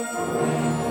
Música